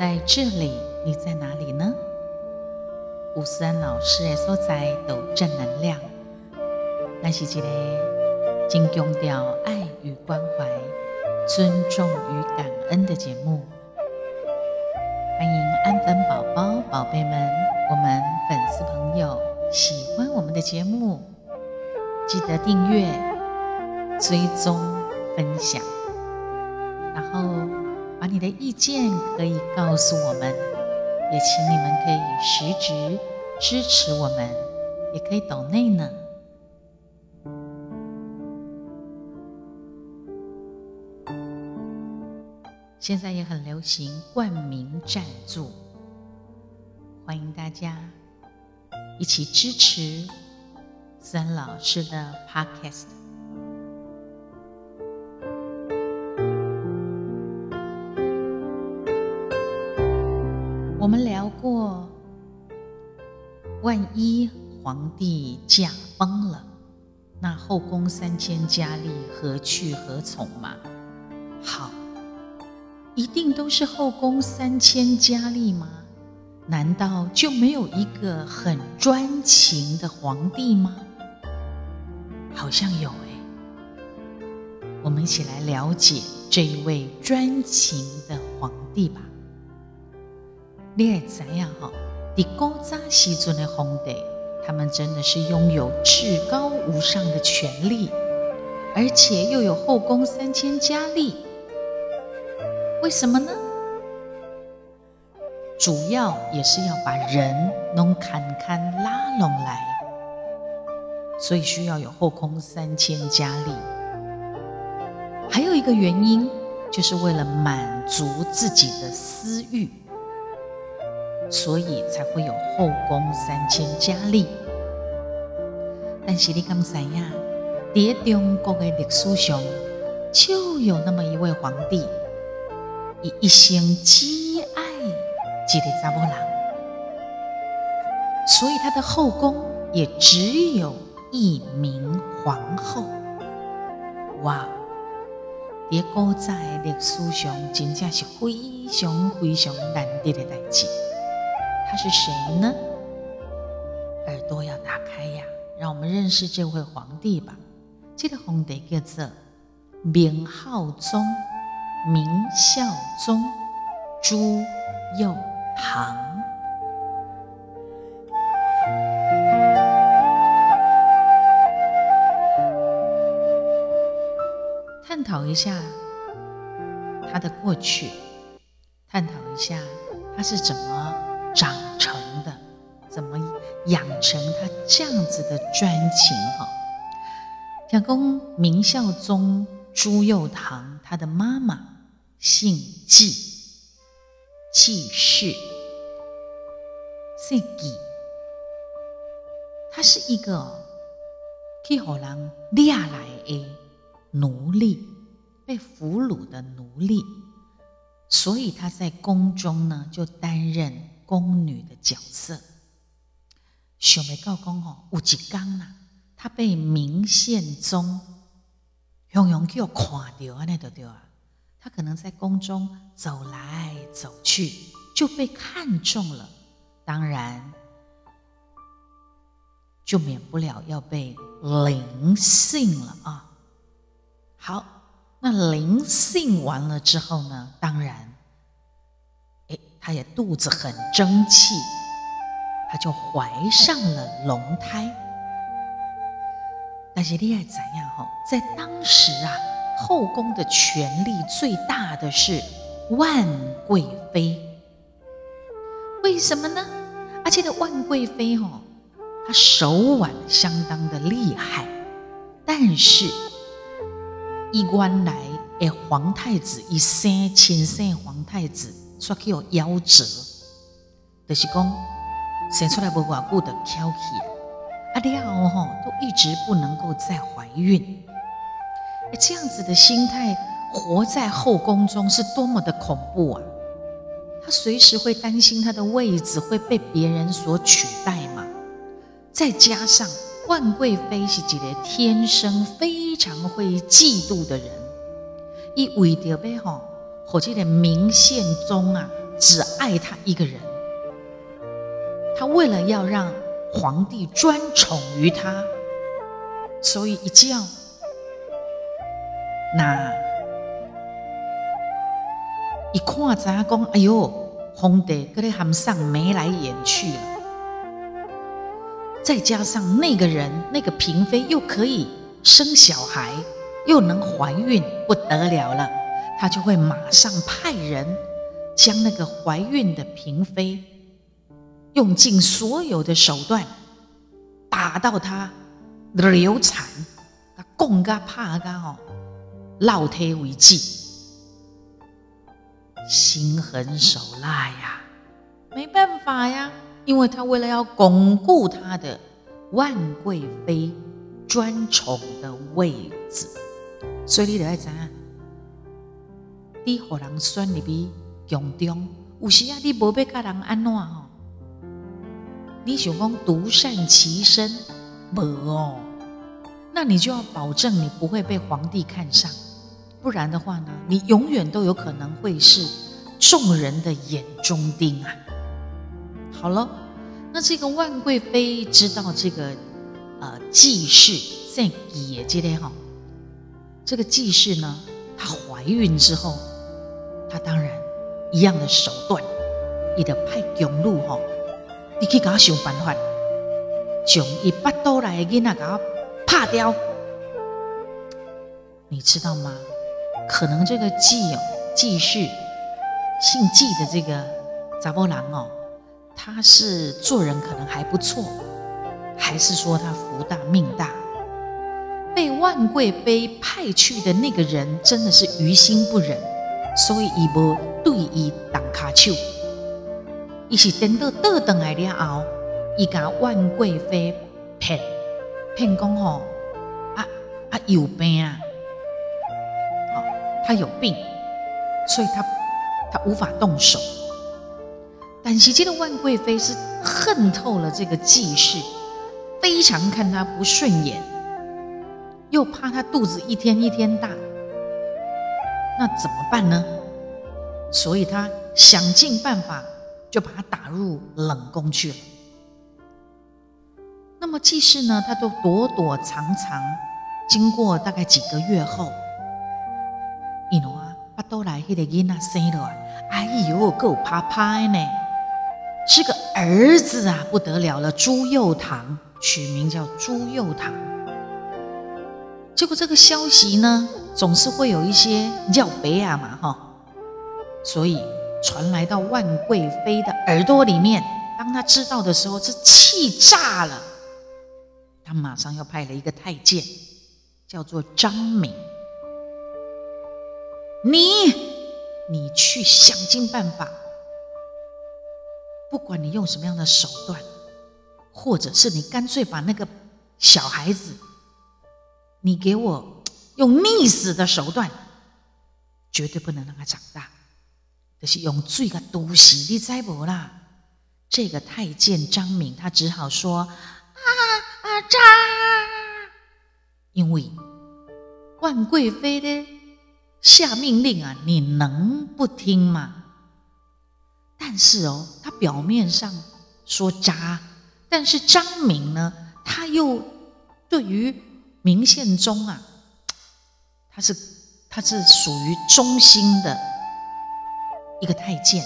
在这里，你在哪里呢？吴思安老师的所在都正能量，那是一个真强调爱与关怀、尊重与感恩的节目。欢迎安粉宝宝、宝贝们，我们粉丝朋友喜欢我们的节目，记得订阅、追踪、分享。然后把你的意见可以告诉我们，也请你们可以实质支持我们，也可以抖内呢。现在也很流行冠名赞助，欢迎大家一起支持三老师的 Podcast。我们聊过，万一皇帝驾崩了，那后宫三千佳丽何去何从嘛？好，一定都是后宫三千佳丽吗？难道就没有一个很专情的皇帝吗？好像有哎，我们一起来了解这一位专情的皇帝吧。你也知呀哈，在古早时阵的皇帝，他们真的是拥有至高无上的权力，而且又有后宫三千佳丽。为什么呢？主要也是要把人弄坎坎拉拢来，所以需要有后宫三千佳丽。还有一个原因，就是为了满足自己的私欲。所以才会有后宫三千佳丽。但是你敢知呀？在中国的历史上，就有那么一位皇帝，以一生只爱一个查某人，所以他的后宫也只有一名皇后。哇！在古早的历史上，真正是非常非常难得的代志。他是谁呢？耳朵要打开呀，让我们认识这位皇帝吧。这个皇帝叫做明孝宗，明孝宗朱佑樘。探讨一下他的过去，探讨一下他是怎么。长成的，怎么养成他这样子的专情？哈，讲公明孝宗朱佑樘，他的妈妈姓纪，纪氏，姓纪，他是一个替后人掠来的奴隶，被俘虏的奴隶，所以他在宫中呢就担任。宫女的角色，想没告公哦，有一天呐，他被明宪宗用用叫看到啊，那对对啊，他可能在宫中走来走去，就被看中了，当然就免不了要被临幸了啊。好，那临幸完了之后呢，当然。他也肚子很争气，他就怀上了龙胎。但是你爱怎样哈？在当时啊，后宫的权力最大的是万贵妃。为什么呢？而且的万贵妃哈，她手腕相当的厉害，但是一关来哎，皇太子一生亲生皇太子。说起有夭折，就是讲生出来不偌久的挑起，啊了后吼都一直不能够再怀孕，这样子的心态活在后宫中是多么的恐怖啊！他随时会担心他的位子会被别人所取代嘛。再加上万贵妃是一个天生非常会嫉妒的人，伊为着要吼，或者的明宪宗啊，只爱他一个人。他为了要让皇帝专宠于他，所以一叫那一看知影讲，哎呦，皇帝搁咧喊上眉来眼去了。再加上那个人，那个嫔妃又可以生小孩，又能怀孕，不得了了。他就会马上派人将那个怀孕的嫔妃用尽所有的手段打到她流产，供个怕个哦，落胎为止，心狠手辣呀，没办法呀。因为他为了要巩固他的万贵妃专宠的位置，所以你得爱知啊，你让人选入去宫中，有时啊，你无要甲人安怎吼？你想讲独善其身，无哦，那你就要保证你不会被皇帝看上，不然的话呢，你永远都有可能会是众人的眼中钉啊。好了，那这个万贵妃知道这个呃季氏在野记得哈，这个季氏呢，她怀孕之后，他当然一样的手段，伊就派公路吼，你去给他想办法，将伊巴肚内的囡仔给他拍掉，你知道吗？可能这个季哦，季氏姓季的这个查某人哦。他是做人可能还不错，还是说他福大命大？被万贵妃派去的那个人真的是于心不忍，所以伊无对伊动卡手，伊是等到倒转来了后，伊甲万贵妃骗骗讲吼啊啊有病啊，好，他有病，所以他他无法动手。但是这个万贵妃是恨透了这个季氏，非常看他不顺眼，又怕他肚子一天一天大，那怎么办呢？所以他想尽办法，就把他打入冷宫去了。那么季氏呢，他都躲躲藏藏，经过大概几个月后，伊侬啊，巴肚内迄个囡仔生了，哎呦，够怕怕呢！是个儿子啊，不得了了！朱佑樘取名叫朱佑樘。结果这个消息呢，总是会有一些叫白啊嘛哈，所以传来到万贵妃的耳朵里面。当她知道的时候，是气炸了。她马上要派了一个太监，叫做张敏。你，你去想尽办法。不管你用什么样的手段，或者是你干脆把那个小孩子，你给我用溺死的手段，绝对不能让他长大。就是用罪个毒死，你知无啦？这个太监张敏，他只好说：“啊啊，扎！”因为万贵妃的下命令啊，你能不听吗？但是哦，他表面上说渣，但是张敏呢，他又对于明宪宗啊，他是他是属于忠心的一个太监。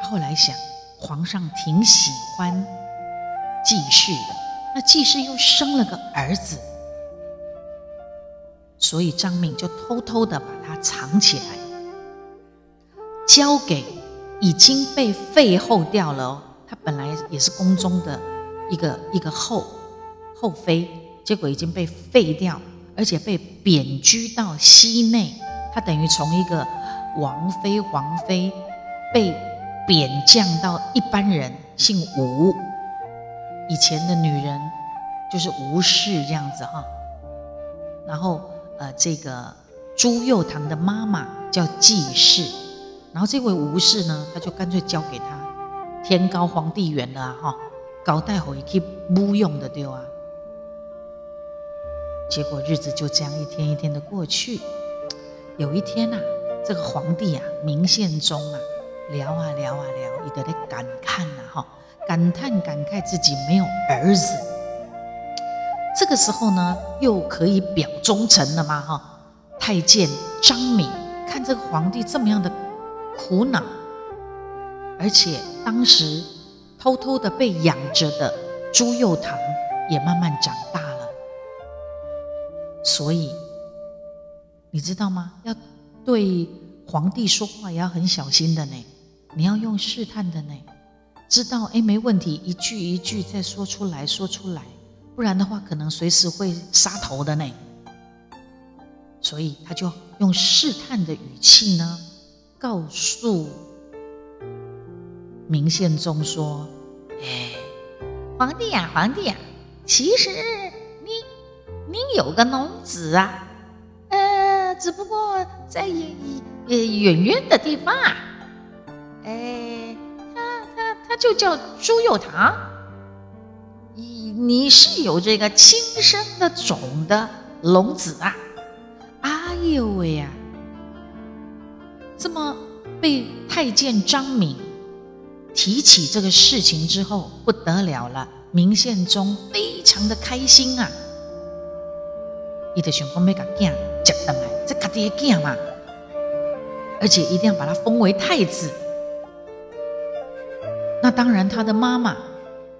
他后来想，皇上挺喜欢季氏的，那季氏又生了个儿子，所以张敏就偷偷的把他藏起来，交给。已经被废后掉了哦，他本来也是宫中的一个一个后后妃，结果已经被废掉，而且被贬居到西内。他等于从一个王妃、皇妃被贬降到一般人，姓吴。以前的女人就是吴氏这样子哈。然后呃，这个朱佑樘的妈妈叫季氏。然后这位吴氏呢，他就干脆交给他，天高皇帝远了哈、啊，交代回去不用的对啊。结果日子就这样一天一天的过去，有一天啊，这个皇帝啊，明宪宗啊，聊啊聊啊聊，一直在感叹呐，哈，感叹感慨自己没有儿子。这个时候呢，又可以表忠臣了嘛，哈。太监张敏看这个皇帝这么样的苦恼，而且当时偷偷的被养着的朱祐堂也慢慢长大，所以你知道吗？要对皇帝说话也要很小心的呢，你要用试探的呢，知道哎没问题，一句一句再说出来说出来，不然的话可能随时会杀头的呢。所以他就用试探的语气呢，告诉明宪宗说：“哎，皇帝呀，皇帝呀，其实你你有个龙子啊，呃，只不过在远远远的地方啊，哎，他他他就叫朱佑堂，你你是有这个亲生的种的龙子啊。”哎呦喂呀！这么被太监张敏提起这个事情之后，不得了了。明宪宗非常的开心啊！他就想讲要把囝接回来，这家己的囝嘛，而且一定要把他封为太子。那当然，他的妈妈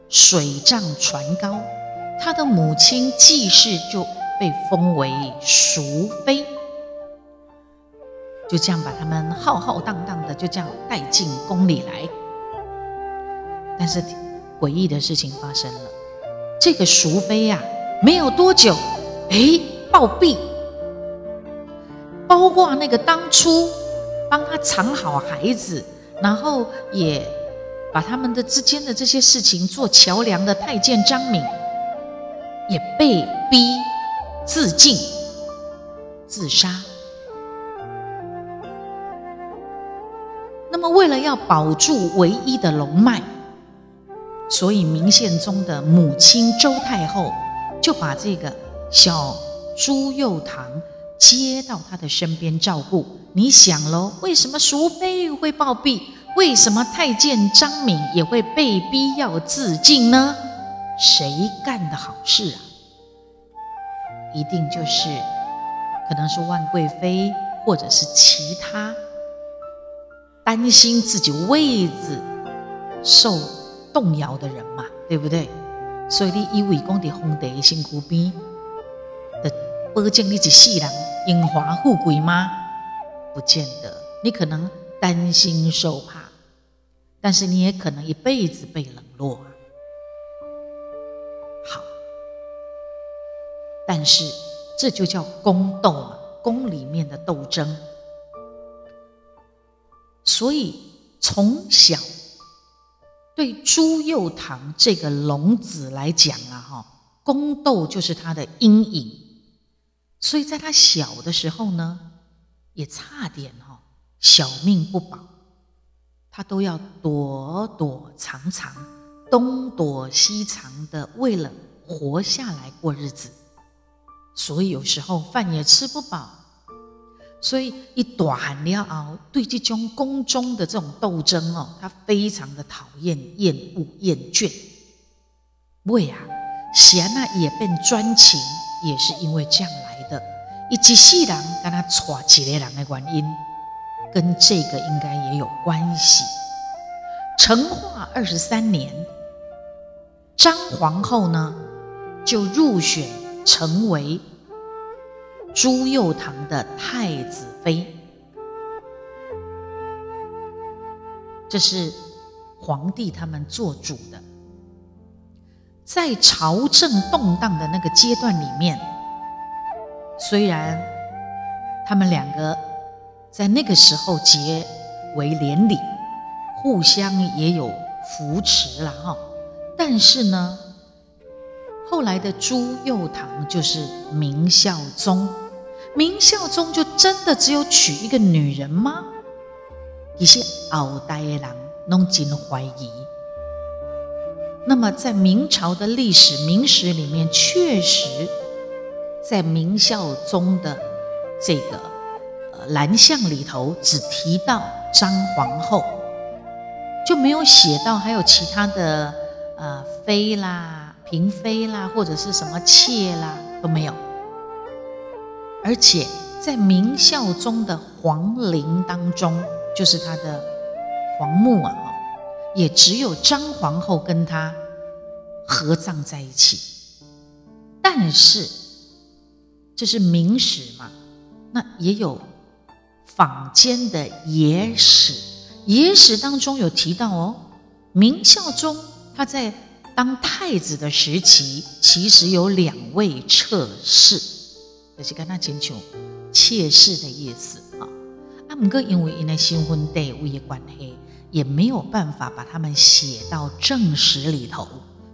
水涨船高，他的母亲季氏就被封为淑妃。就这样把他们浩浩荡荡的就这样带进宫里来，但是诡异的事情发生了，这个淑妃呀，没有多久，哎，暴毙，包括那个当初帮他藏好孩子，然后也把他们的之间的这些事情做桥梁的太监张敏，也被逼自尽自杀。那么，为了要保住唯一的龙脉，所以明宪宗的母亲周太后就把这个小朱佑堂接到他的身边照顾。你想喽，为什么淑妃会暴毙？为什么太监张敏也会被逼要自尽呢？谁干的好事啊？一定就是可能是万贵妃，或者是其他。担心自己位子受动摇的人嘛，对不对？所以你以为讲的皇帝身边的保证你一世人荣华富贵吗？不见得，你可能担心受怕，但是你也可能一辈子被冷落。好，但是这就叫宫斗嘛，宫里面的斗争。所以从小对朱祐堂这个龙子来讲啊，哈，宫斗就是他的阴影。所以在他小的时候呢，也差点哈小命不保，他都要躲躲藏藏，东躲西藏的，为了活下来过日子。所以有时候饭也吃不饱。所以一短了后，对这种宫中的这种斗争哦，他非常的讨厌、厌恶、厌倦。为啊，贤啊也变专情，也是因为这样的。以及世人跟他娶几个人的原因，跟这个应该也有关系。成化二十三年，张皇后呢就入选成为。朱佑樘的太子妃，这是皇帝他们做主的。在朝政动荡的那个阶段里面，虽然他们两个在那个时候结为连理，互相也有扶持了哈，但是呢，后来的朱佑堂就是明孝宗。明孝宗就真的只有娶一个女人吗？一些后代的人拢真怀疑。那么在明朝的历史明史里面，确实在明孝宗的这个呃蓝像里头只提到张皇后，就没有写到还有其他的呃妃啦、嫔妃啦，或者是什么妾啦都没有。而且在明孝宗的皇陵当中，就是他的皇墓啊，也只有张皇后跟他合葬在一起。但是这是明史嘛？那也有坊间的野史，野史当中有提到哦，明孝宗他在当太子的时期，其实有两位侧室，就是跟他请求妾室的意思啊。啊，不过因为因为新婚地位的关系，也没有办法把他们写到正史里头。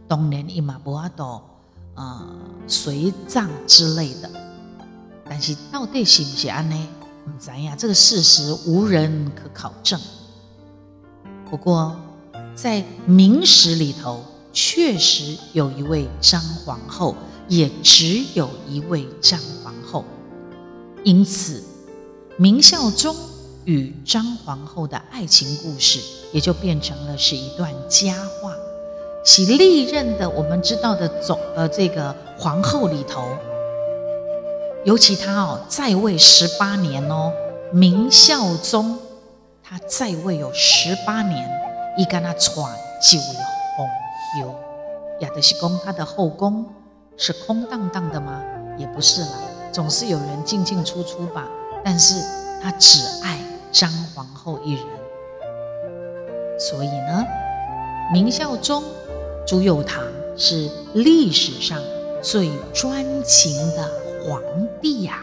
当年伊嘛无法度呃随葬之类的。但是到底是不是安呢？不知呀，这个事实无人可考证。不过在明史里头，确实有一位张皇后，也只有一位张皇后。因此，明孝宗与张皇后的爱情故事，也就变成了是一段佳话。其历任的我们知道的总呃这个皇后里头。尤其他哦，在位十八年哦，明孝宗他在位有十八年，伊跟他传就位皇后，也就是讲他的后宫是空荡荡的吗？也不是啦，总是有人进进出出吧。但是他只爱张皇后一人，所以呢，明孝宗朱佑樘是历史上最专情的。皇帝呀，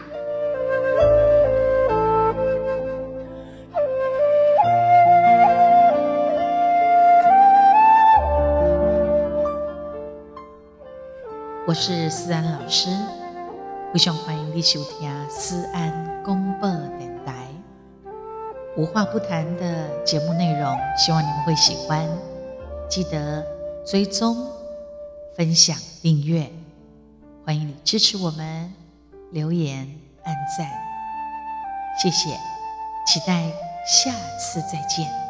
我是思安老师，非常欢迎你收听思安公播电台。无话不谈的节目内容，希望你们会喜欢。记得追踪、分享、订阅，欢迎你支持我们。留言、按赞，谢谢，期待下次再见。